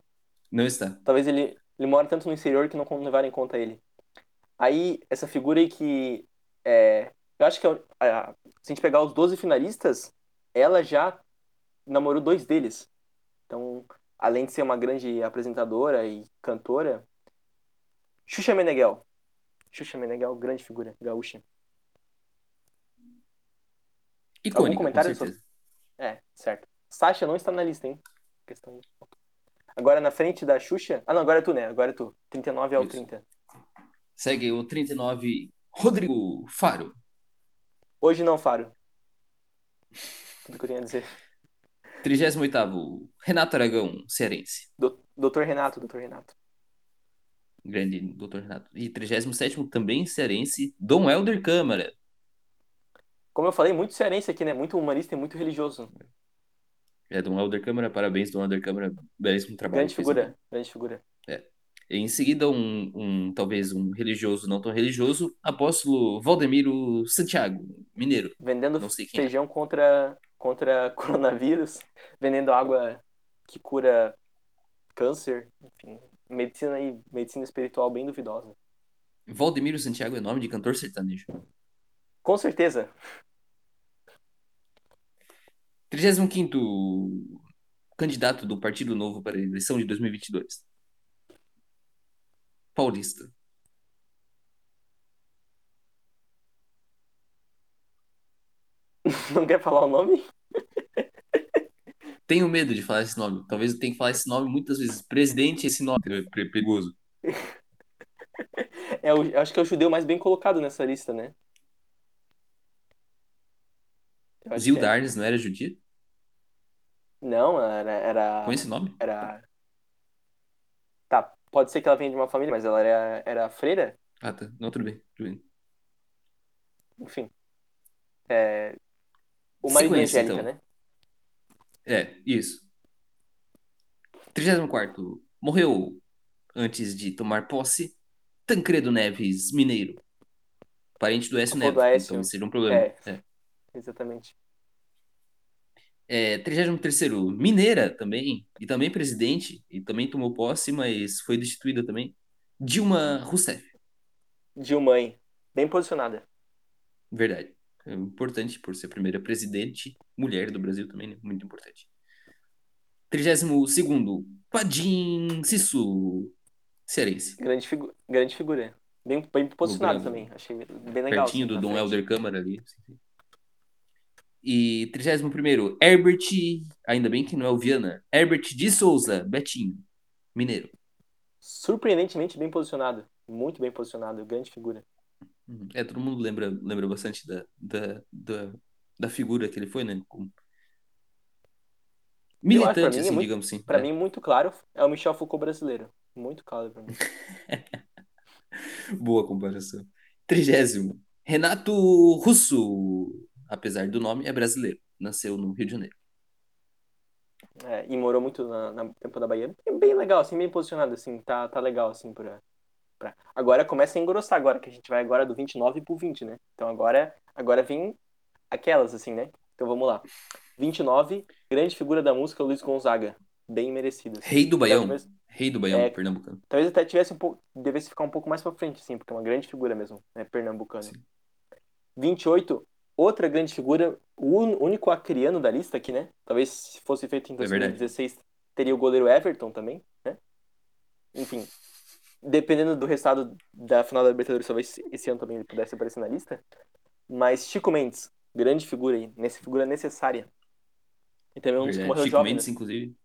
Não está. Talvez ele, ele mora tanto no exterior que não levaram em conta ele. Aí, essa figura aí que. É, eu acho que a- a- se a gente pegar os 12 finalistas, ela já namorou dois deles. Então, além de ser uma grande apresentadora e cantora, Xuxa Meneghel. Xuxa Meneghel, grande figura, gaúcha. Icônica, com comentário certeza. É, certo. Sasha não está na lista, hein? Questão... Agora na frente da Xuxa. Ah, não, agora é tu, né? Agora é tu. 39 ao Isso. 30. Segue o 39, Rodrigo Faro. Hoje não, Faro. Tudo que eu tenho a dizer. 38º, Renato Aragão, cearense. Do- Doutor Renato, doutor Renato. Grande doutor Renato. E 37º, também cearense, Dom Helder Câmara. Como eu falei, muito cearense aqui, né? Muito humanista e muito religioso. É, Dom Helder Câmara, parabéns, Dom Helder Câmara, belíssimo trabalho. Grande figura, grande figura. Em seguida, um, um talvez um religioso não tão religioso, apóstolo Valdemiro Santiago, mineiro. Vendendo Não sei quem é. feijão contra, contra [laughs] coronavírus, vendendo água que cura câncer, enfim. Medicina e medicina espiritual bem duvidosa. Valdemiro Santiago é nome de cantor sertanejo. Com certeza. 35º candidato do Partido Novo para a eleição de 2022. Paulista. [laughs] Não quer falar o nome? [laughs] Tenho medo de falar esse nome. Talvez eu tenha que falar esse nome muitas vezes. Presidente, esse nome [laughs] é pe- perigoso. É, eu acho que é o judeu mais bem colocado nessa lista, né? Que é. Não era judia? Não, era, era, Com esse nome? era. Tá, pode ser que ela venha de uma família, mas ela era, era freira, Ah, tá. Não, tudo bem. Tudo bem. enfim. É, o marido Angélica, então. né? É, isso. 34 Morreu antes de tomar posse Tancredo Neves Mineiro. Parente do Écio Avô Neves. Então seria um problema. É. É. Exatamente. É, 33º, Mineira também, e também presidente, e também tomou posse, mas foi destituída também. Dilma Rousseff, Dilmãe, bem posicionada. verdade. É importante por ser a primeira presidente mulher do Brasil também, né? Muito importante. 32º, Padim Sisu, cearense. Grande, figu grande figura. Bem, bem posicionado também. Achei bem legal. pertinho assim, do Dom frente. Helder Câmara ali. E 31º, Herbert, ainda bem que não é o Viana, Herbert de Souza, Betinho, mineiro. Surpreendentemente bem posicionado. Muito bem posicionado. Grande figura. Uhum. É, todo mundo lembra, lembra bastante da, da, da, da figura que ele foi, né? Como acho, militante, é assim, muito- digamos assim. Pra É. mim, muito claro, é o Michel Foucault brasileiro. Muito claro pra mim. [laughs] Boa comparação. Trigésimo, Renato Russo, apesar do nome, é brasileiro. Nasceu no Rio de Janeiro. É, e morou muito na, na tempo da Bahia. É bem legal, assim, bem posicionado, assim. Tá, tá legal, assim, pra, pra... Agora começa a engrossar agora, que a gente vai agora do 29 pro 20, né? Então agora, agora vem aquelas, assim, né? Então vamos lá. 29, grande figura da música, Luiz Gonzaga. Bem merecido. assim. Rei do Baião. Talvez, Rei do Baião, É. pernambucano. talvez até tivesse um pouco. Devesse ficar um pouco mais pra frente, assim, porque é uma grande figura mesmo, né? Pernambucano. Sim. 28, outra grande figura, o único acriano da lista aqui, né? Talvez se fosse feito em É verdade. 2016, teria o goleiro Everton também, né? Enfim, dependendo do resultado da final da Libertadores, talvez esse ano também ele pudesse aparecer na lista. Mas Chico Mendes, grande figura aí, nessa figura necessária. E também um dos que morreu Chico jovem, Mendes, né? inclusive,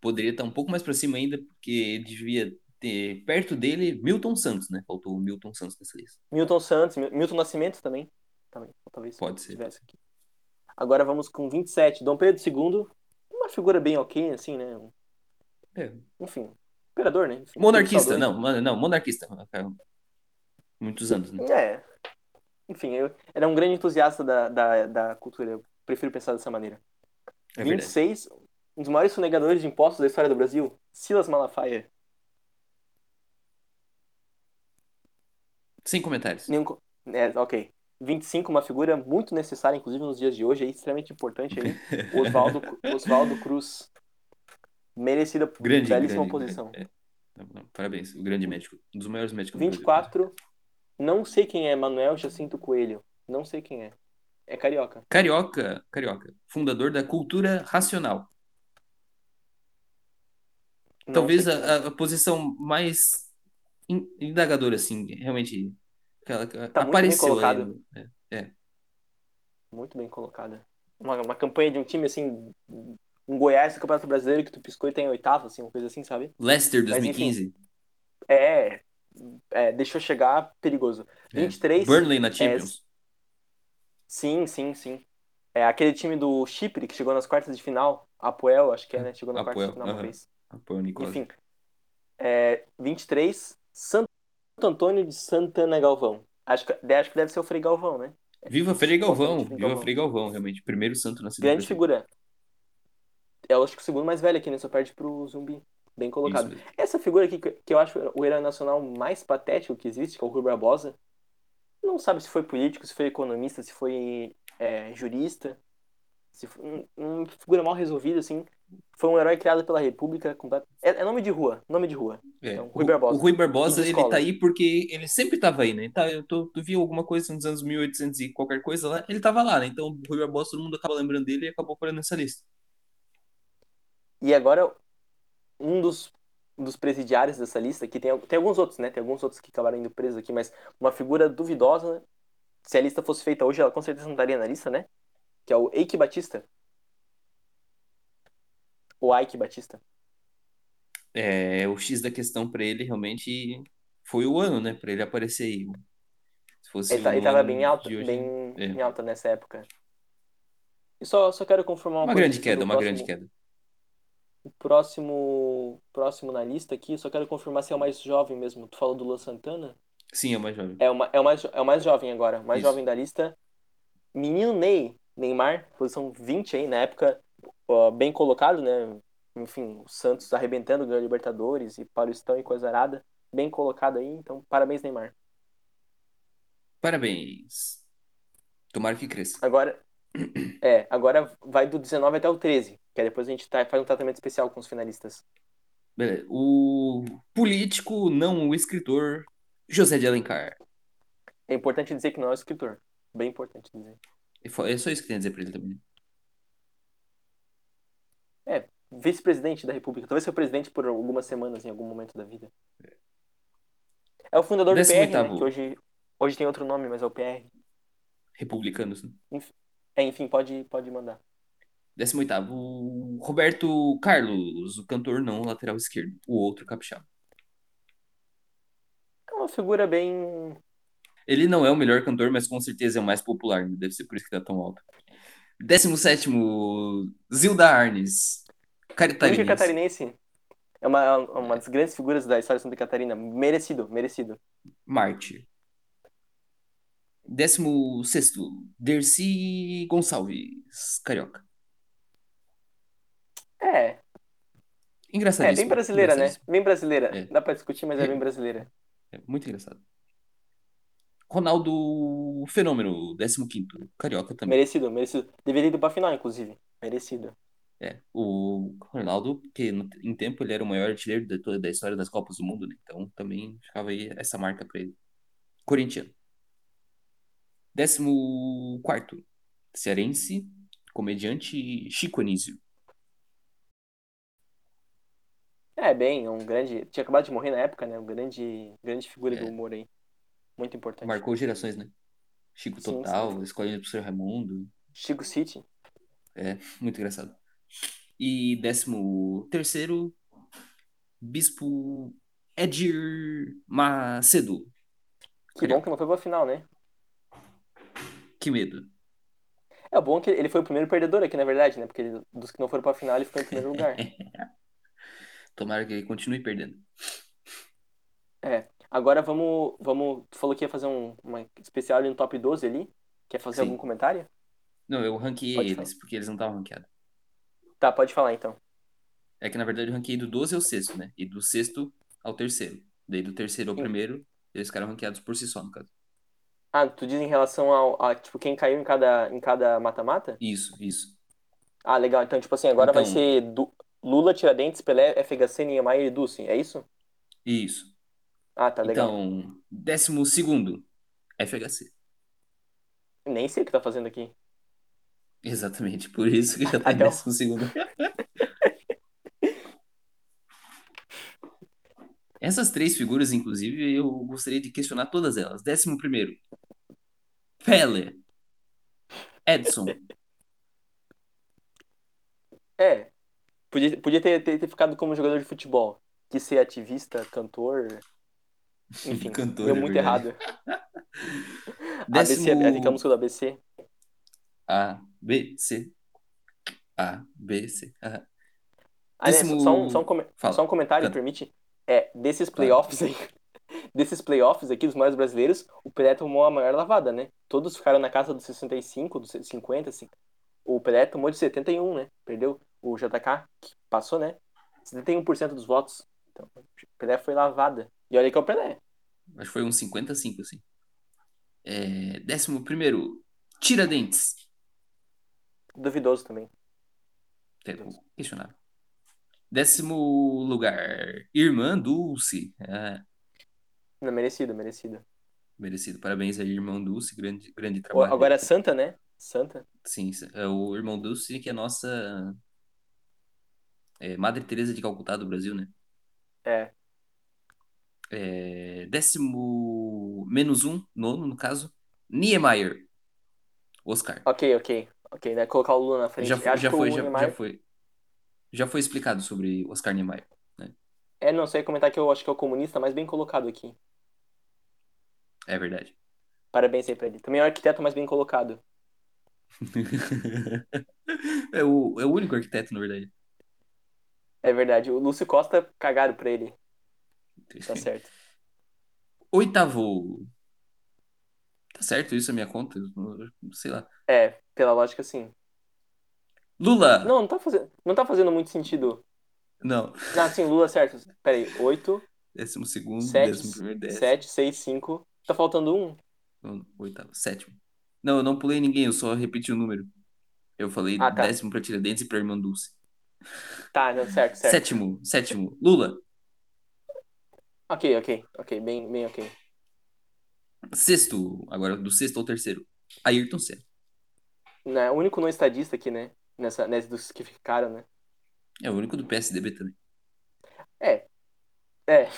poderia estar um pouco mais pra cima ainda, porque devia ter perto dele Milton Santos, né? Faltou o Milton Santos nessa lista. Milton Santos, Mil- Milton Nascimento também. Também talvez Pode ser. tivesse aqui. Agora vamos com 27, Dom Pedro II, uma figura bem ok, assim, né? É. Enfim, imperador, né? Enfim, Monarquista, não, não, monarquista. Muitos anos, né? É. Enfim, eu era um grande entusiasta da, da, da cultura. Eu prefiro pensar dessa maneira. É verdade. 26, um dos maiores sonegadores de impostos da história do Brasil, Silas Malafaia. Sem comentários. Nenhum, é, ok. 25, uma figura muito necessária, inclusive nos dias de hoje, aí, extremamente importante aí. [laughs] Oswaldo, Oswaldo Cruz. Merecida Grande, belíssima grande. posição. é, é. Parabéns, o grande médico. Um dos maiores médicos do Brasil. 24, não sei quem é Manuel Jacinto Coelho. Não sei quem é. É carioca. Carioca, carioca. Fundador da cultura racional. Não Talvez é. a, a- posição mais in- indagadora, assim, realmente. Aquela, Tá muito apareceu bem aí. colocado. no- é. Muito bem colocada. Uma, uma campanha de um time assim, um Goiás do Campeonato Brasileiro que tu piscou e tem oitavo, assim, uma coisa assim, sabe? Leicester Mas, enfim, 2015. É, é deixou chegar perigoso. É. 23, Burnley na Champions. sim, sim, sim. É aquele time do Chipre que chegou nas quartas de final, Apoel, acho que é, né? Chegou na quarta Apoel, de final uma vez. Apoio Nicolas. Enfim, é, 23, Santo Antônio de Santana Galvão. Acho que, acho que deve ser o Frei Galvão, né? Viva Frei Galvão, Supostamente Frei viva Galvão. Frei Galvão, realmente. Primeiro santo nascido no Grande figura. É, eu acho que o segundo mais velho aqui, né? Só perde pro Zumbi. Bem colocado. Essa figura aqui, que que eu acho o herói nacional mais patético que existe, que é o Rui Barbosa, não sabe se foi político, se foi economista, se foi é, jurista, se foi um- uma figura mal resolvida, assim. Foi um herói criado pela República. É, é nome de rua, nome de rua. É, Então, o, Rui Barbosa. o Rui Barbosa, ele escola. tá aí porque ele sempre tava aí, né? Tá, eu tô, tu viu alguma coisa nos anos 1800 e qualquer coisa lá, ele tava lá, né? Então, o Rui Barbosa, todo mundo acaba lembrando dele e acabou parando nessa lista. E agora, um dos, dos presidiários dessa lista, que tem, tem alguns outros, né? Tem alguns outros que acabaram indo presos aqui, mas uma figura duvidosa, se a lista fosse feita hoje, ela com certeza não estaria na lista, né? Que é o Eike Batista. O Ike Batista. É, o X da questão pra ele realmente foi o ano, né? Pra ele aparecer aí. Se fosse Ele, tá- o ele tava bem alto, hoje, bem é. em alta nessa época. E só, só quero confirmar uma, Uma grande queda, uma próximo, grande queda. O próximo, próximo na lista aqui, só quero confirmar se é o mais jovem mesmo. Tu falou do Luan Santana? Sim, é o mais jovem. É o, ma- é o, mais, é o mais jovem agora. O mais Isso. jovem da lista. Menino Ney, Neymar, posição 20 aí, na época, bem colocado, né? Enfim, o Santos arrebentando, ganhou Libertadores e Paulistão e coisa arada. Bem colocado aí, então parabéns, Neymar. Parabéns. Tomara que cresça. Agora, [clears throat] é, agora vai do 19 até o 13, que aí depois a gente tá- faz um tratamento especial com os finalistas. Beleza. O político, não o escritor, José de Alencar. É importante dizer que não é o escritor. Bem importante dizer. É é só isso que tem a dizer pra ele também. Né? vice-presidente da República. Talvez foi presidente por algumas semanas em algum momento da vida. É o fundador do PR, né? Que hoje, hoje tem outro nome, mas é o PR. Republicanos. né? É, enfim, pode, pode mandar. 18 Roberto Carlos, o cantor não lateral esquerdo, o outro capixaba. É uma figura bem. Ele não é o melhor cantor, mas com certeza é o mais popular, né? deve ser por isso que tá tão alto. 17 Zilda Arnes, Única caritarinense. catarinense. É uma, uma das grandes figuras da história de Santa Catarina. Merecido, merecido. Mártir. 16 Dercy Gonçalves, carioca. É, é Engraçadíssimo. bem brasileira, né? Bem brasileira. É. Dá pra discutir, mas é bem brasileira. [laughs] É muito engraçado. Ronaldo Fenômeno, 15 carioca também. Merecido, merecido. Deveria ir pra final, inclusive. Merecido. É, o Ronaldo, que em tempo ele era o maior artilheiro de toda da história das Copas do Mundo, né? Então também ficava aí essa marca pra ele. Corintiano. 14 cearense, comediante Chico Anísio. É, bem, um grande. Tinha acabado de morrer na época, né? Um grande, grande figura É. do humor aí. Muito importante. Marcou gerações, né? Chico Sim, Total, sim. Escolinha do Professor Raimundo. Chico City. É, muito engraçado. E 13 Bispo Edir Macedo. Que bom que não foi pra final, né? Que medo. É bom que ele foi o primeiro perdedor aqui, na verdade, né? Porque ele- dos que não foram pra final, ele ficou em primeiro lugar. [laughs] Tomara que ele continue perdendo. É. Agora vamos. vamos tu falou que ia fazer um, uma especial ali no top 12 ali. Quer fazer Sim. algum comentário? Não, eu ranqueei eles, porque eles não estavam ranqueados. Tá, pode falar então. É que na verdade eu ranqueei do 12 ao sexto, né? E do sexto ao terceiro. Daí do terceiro ao Sim. primeiro, eles ficaram ranqueados por si só, no caso. Ah, tu diz em relação ao. A, tipo, quem caiu em cada em cada mata-mata? Isso, isso. Ah, legal. Então, tipo assim, agora vai Então- ser Du- Lula, Tiradentes, Pelé, FHC, Niemeyer e Dulce. É isso? Isso. Ah, tá legal. Então, décimo segundo, FHC. Nem sei o que tá fazendo aqui. Exatamente, por isso que já tá em Até o- décimo segundo. [laughs] Essas três figuras, inclusive, eu gostaria de questionar todas elas. Décimo primeiro, Pele, Edson. É. Podia, podia ter, ter, ter ficado como jogador de futebol. Que ser ativista, cantor. Enfim, [laughs] Cantor, deu é muito errado. [laughs] Décimo... ABC, aquela música do ABC. A, B, C. A, B, C. Aham. Aliás, Décimo- só, um, só, um, Fala. só um comentário, Canta. permite? É, desses playoffs aí, [laughs] desses playoffs aqui, dos maiores brasileiros, o Pelé tomou a maior lavada, né? Todos ficaram na casa dos 65, dos 50, assim. O Pelé tomou de 71, né? Perdeu o JK, que passou, né? 71% dos votos. Então, o Pelé foi lavada. E olha que é o Pelé. Acho que foi uns 55, assim. É, décimo primeiro, Tiradentes. Duvidoso também. É, questionável. Décimo lugar, Irmã Dulce. É, Não, merecido, merecido. merecido. Parabéns aí, Irmão Dulce. Grande, grande trabalho. Agora é Santa, né? Santa. Sim, é o Irmão Dulce, que é nossa é, Madre Teresa de Calcutá do Brasil, né? É. É, décimo menos um, nono no caso, Niemeyer. Oscar. Ok, ok. Ok, né? Colocar o Lula na frente. Já foi, já foi, já, Niemeyer- já foi. Já foi explicado sobre Oscar Niemeyer. É, não sei comentar que eu acho que é o comunista mais bem colocado aqui. É verdade. Parabéns aí pra ele. Também é o arquiteto mais bem colocado. [laughs] é, o, é o único arquiteto, na verdade. É verdade. O Lúcio Costa cagaram pra ele. Tá certo. Oitavo. Tá certo isso, a minha conta? Sei lá. É, pela lógica, sim. Lula! Não, não tá fazendo, não tá fazendo muito sentido. Não. Não, sim, Lula, certo. Pera aí. 8, Décimo segundo, 7, décimo primeiro, décimo. 7, 6, 5. Tá faltando um. Não, Oitavo, sétimo. Não, eu não pulei ninguém, eu só repeti o número. Eu falei Ah, tá. décimo pra Tiradentes e pra Irmã Dulce. Tá, não, certo, certo. Sétimo, sétimo, Lula. Ok, ok, ok. Bem, bem ok. Sexto, agora do sexto ao terceiro, Ayrton Senna. Né, o único não estadista aqui, né? Nessa, nessa dos que ficaram, né? É o único do PSDB também. É, é,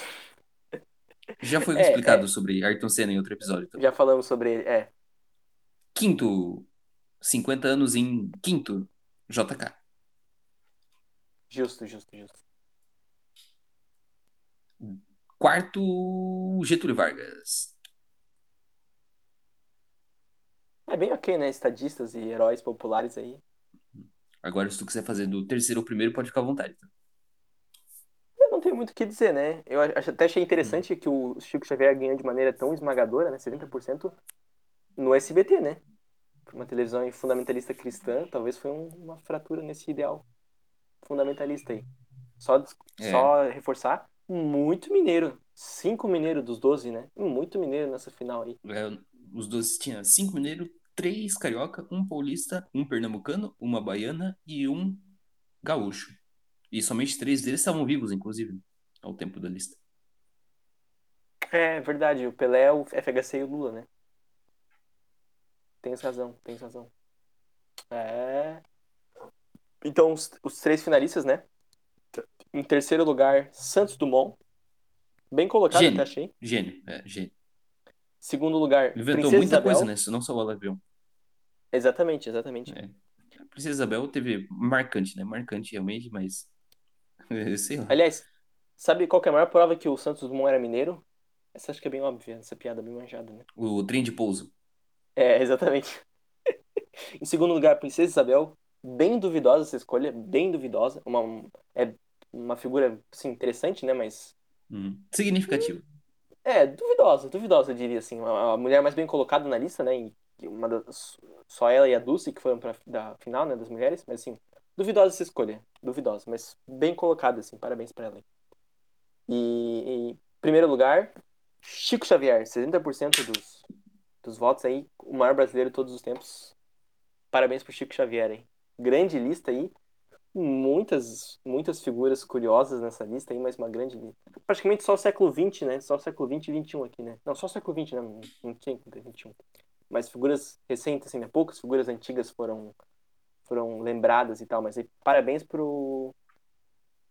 Já foi [laughs] é, explicado é. sobre Ayrton Senna em outro episódio também. Já falamos sobre ele. É, Quinto, 50 anos em quinto, JK. justo, justo, justo. Quarto, Getúlio Vargas. É bem ok, né? Estadistas e heróis populares aí. Agora, se tu quiser fazer do terceiro ao primeiro, pode ficar à vontade. tá? Eu não tenho muito o que dizer, né? Eu até achei interessante que o Chico Xavier ganhou de maneira tão esmagadora, né? 70% no SBT, né? Uma televisão fundamentalista cristã, talvez foi um- uma fratura nesse ideal fundamentalista aí. Só, É. só reforçar, muito mineiro. Cinco mineiros dos 12, né? Muito mineiro nessa final aí. É, os dois tinham cinco mineiros, três carioca, um paulista, um pernambucano, uma baiana e um gaúcho. E somente três deles estavam vivos, inclusive, ao tempo da lista. É verdade, o Pelé, o FHC e o Lula, né? Tens razão, tens razão. É. Então, os, os três finalistas, né? Em terceiro lugar, Santos Dumont. Bem colocado, Gênio. até achei. Gênio, é, gênio. Segundo lugar, inventou Princesa muita Isabel. coisa, né? Não só o avião. Exatamente, exatamente. É. A Princesa Isabel teve marcante, né? Marcante realmente, mas. [laughs] Sei lá. Aliás, sabe qual que é a maior prova que o Santos Dumont era mineiro? Essa acho que é bem óbvia, essa piada bem manjada, né? O trem de pouso. É, exatamente. [laughs] em segundo lugar, Princesa Isabel. Bem duvidosa essa escolha, bem duvidosa. Uma, um- é uma figura, assim, interessante, né? Mas Hum. Significativo. É, duvidosa, duvidosa, eu diria assim. A, a mulher mais bem colocada na lista, né? E uma das, só ela e a Dulce que foram pra da final, né? Das mulheres, mas assim, duvidosa essa escolha. Duvidosa, mas bem colocada, assim. Parabéns pra ela. E, em primeiro lugar, Chico Xavier, 60% dos, dos votos aí, o maior brasileiro de todos os tempos. Parabéns pro Chico Xavier, hein? Grande lista aí. Muitas, muitas figuras curiosas nessa lista aí, mas uma grande lista. Praticamente só o século XX, né? Só o século XX e XXI aqui, né? Não, só o século XX, né? Não, tinha XXI. Mas figuras recentes, assim, né? Poucas figuras antigas foram, foram lembradas e tal. Mas aí, parabéns pro,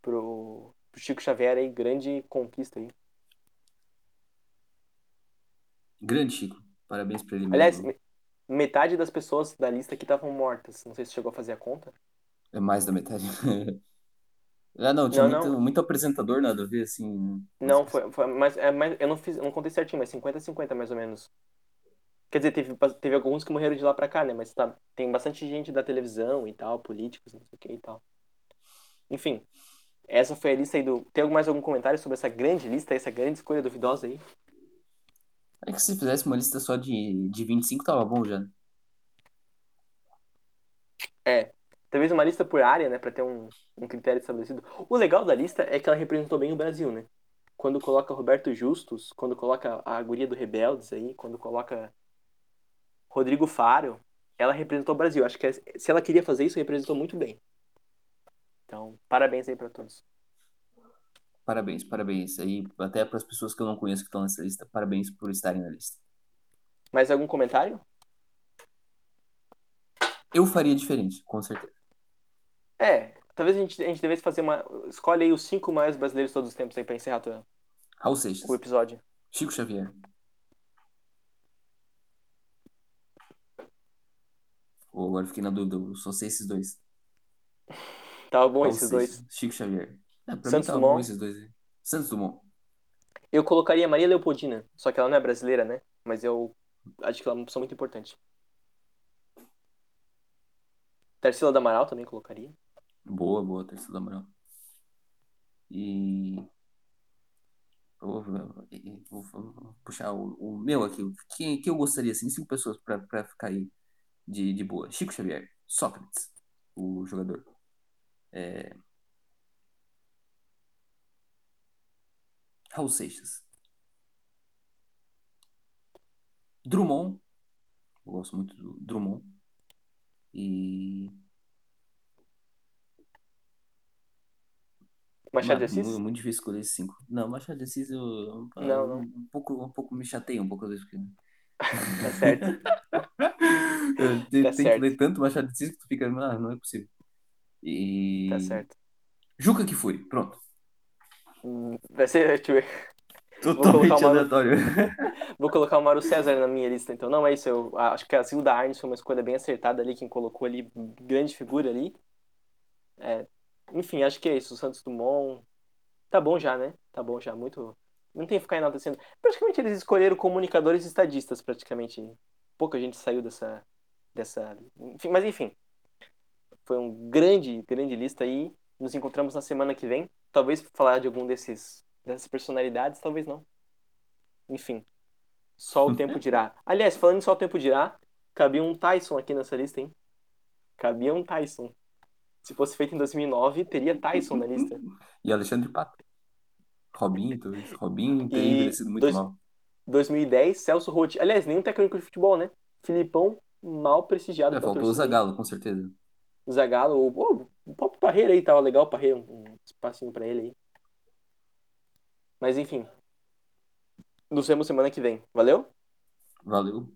pro, pro Chico Xavier aí, grande conquista aí. Grande Chico. Parabéns pra ele mesmo. Aliás, me- metade das pessoas da lista aqui estavam mortas. Não sei se chegou a fazer a conta. É mais da metade. [laughs] ah, não, tinha Não, muito, não. muito apresentador, nada a ver, assim. Não, foi, foi mas, é, mas eu não fiz, eu não contei certinho, mas 50-50 mais ou menos. Quer dizer, teve, teve alguns que morreram de lá pra cá, né? Mas tá, tem bastante gente da televisão e tal, políticos, não sei o que e tal. Enfim, essa foi a lista aí do. Tem mais algum comentário sobre essa grande lista, essa grande escolha duvidosa aí? É que se fizesse uma lista só de, de 25, tava bom já. né? É. Talvez uma lista por área, né? Pra ter um, um critério estabelecido. O legal da lista é que ela representou bem o Brasil, né? Quando coloca Roberto Justus, quando coloca a guria do Rebeldes aí, quando coloca Rodrigo Faro, ela representou o Brasil. Acho que é- se ela queria fazer isso, representou muito bem. Então, parabéns aí pra todos. Parabéns, parabéns. Aí, até para as pessoas que eu não conheço que estão nessa lista, parabéns por estarem na lista. Mais algum comentário? Eu faria diferente, com certeza. É, talvez a gente, a gente devesse fazer uma. Escolhe aí os cinco maiores brasileiros de todos os tempos aí pra encerrar tua- Raul Seixas, o episódio. Chico Xavier. Ou agora fiquei na dúvida, eu só sei esses dois. Tava bom Raul esses Seixas, dois. Chico Xavier. É, pra Santos mim tava Dumont. bom esses dois aí. Santos Dumont. Eu colocaria Maria Leopoldina, só que ela não é brasileira, né? Mas eu acho que ela é uma pessoa muito importante. Tarsila do Amaral também colocaria. Boa, boa, terceira da moral. E. Vou, puxar o, o meu aqui. Quem, quem eu gostaria, assim, cinco pessoas pra ficar aí de, de boa. Chico Xavier, Sócrates, o jogador. É... Raul Seixas. Drummond. Eu gosto muito do Drummond. E. Machado de Assis? mu- Muito difícil escolher cinco. Não, Machado de Assis eu, eu- Não, não. um pouco, um pouco me chateia um pouco às vezes. Porque... [laughs] Tá certo. [laughs] Eu te- Tá tem que certo. ler tanto Machado de Assis que tu fica, ah, não é possível. E Tá certo. Juca Kifuri, pronto. Hum, Vai ser, deixa eu ver. Totalmente aleatório. [laughs] Vou colocar o Mário César na minha lista, então. Não, é isso. Eu acho que a Zilda Arnes foi uma escolha bem acertada ali, quem colocou ali, grande figura ali. É, enfim, acho que é isso. O Santos Dumont. Tá bom já, né? Tá bom já. Muito. Não tem que ficar enaltecendo. Praticamente eles escolheram comunicadores e estadistas, praticamente. Pouca gente saiu dessa. dessa... Enfim, mas enfim. Foi um grande, grande lista aí. Nos encontramos na semana que vem. Talvez falar de algum desses dessas personalidades, talvez não. Enfim. Só o tempo dirá. [laughs] Aliás, falando em só o tempo dirá, cabia um Tyson aqui nessa lista, hein? Cabia um Tyson. Se fosse feito em 2009, teria Tyson na lista. [laughs] E Alexandre Pato. Robinho, talvez. Robinho E envelhecido muito dois- mal. 2010, Celso Rotti. Aliás, nenhum técnico de futebol, né? Filipão, mal prestigiado. É, faltou o. Zagallo, com certeza. O Zagallo, o, o, próprio Parreira aí tava legal, o Parreira, um, um espacinho pra ele aí. Mas enfim. Nos vemos semana que vem. Valeu? Valeu.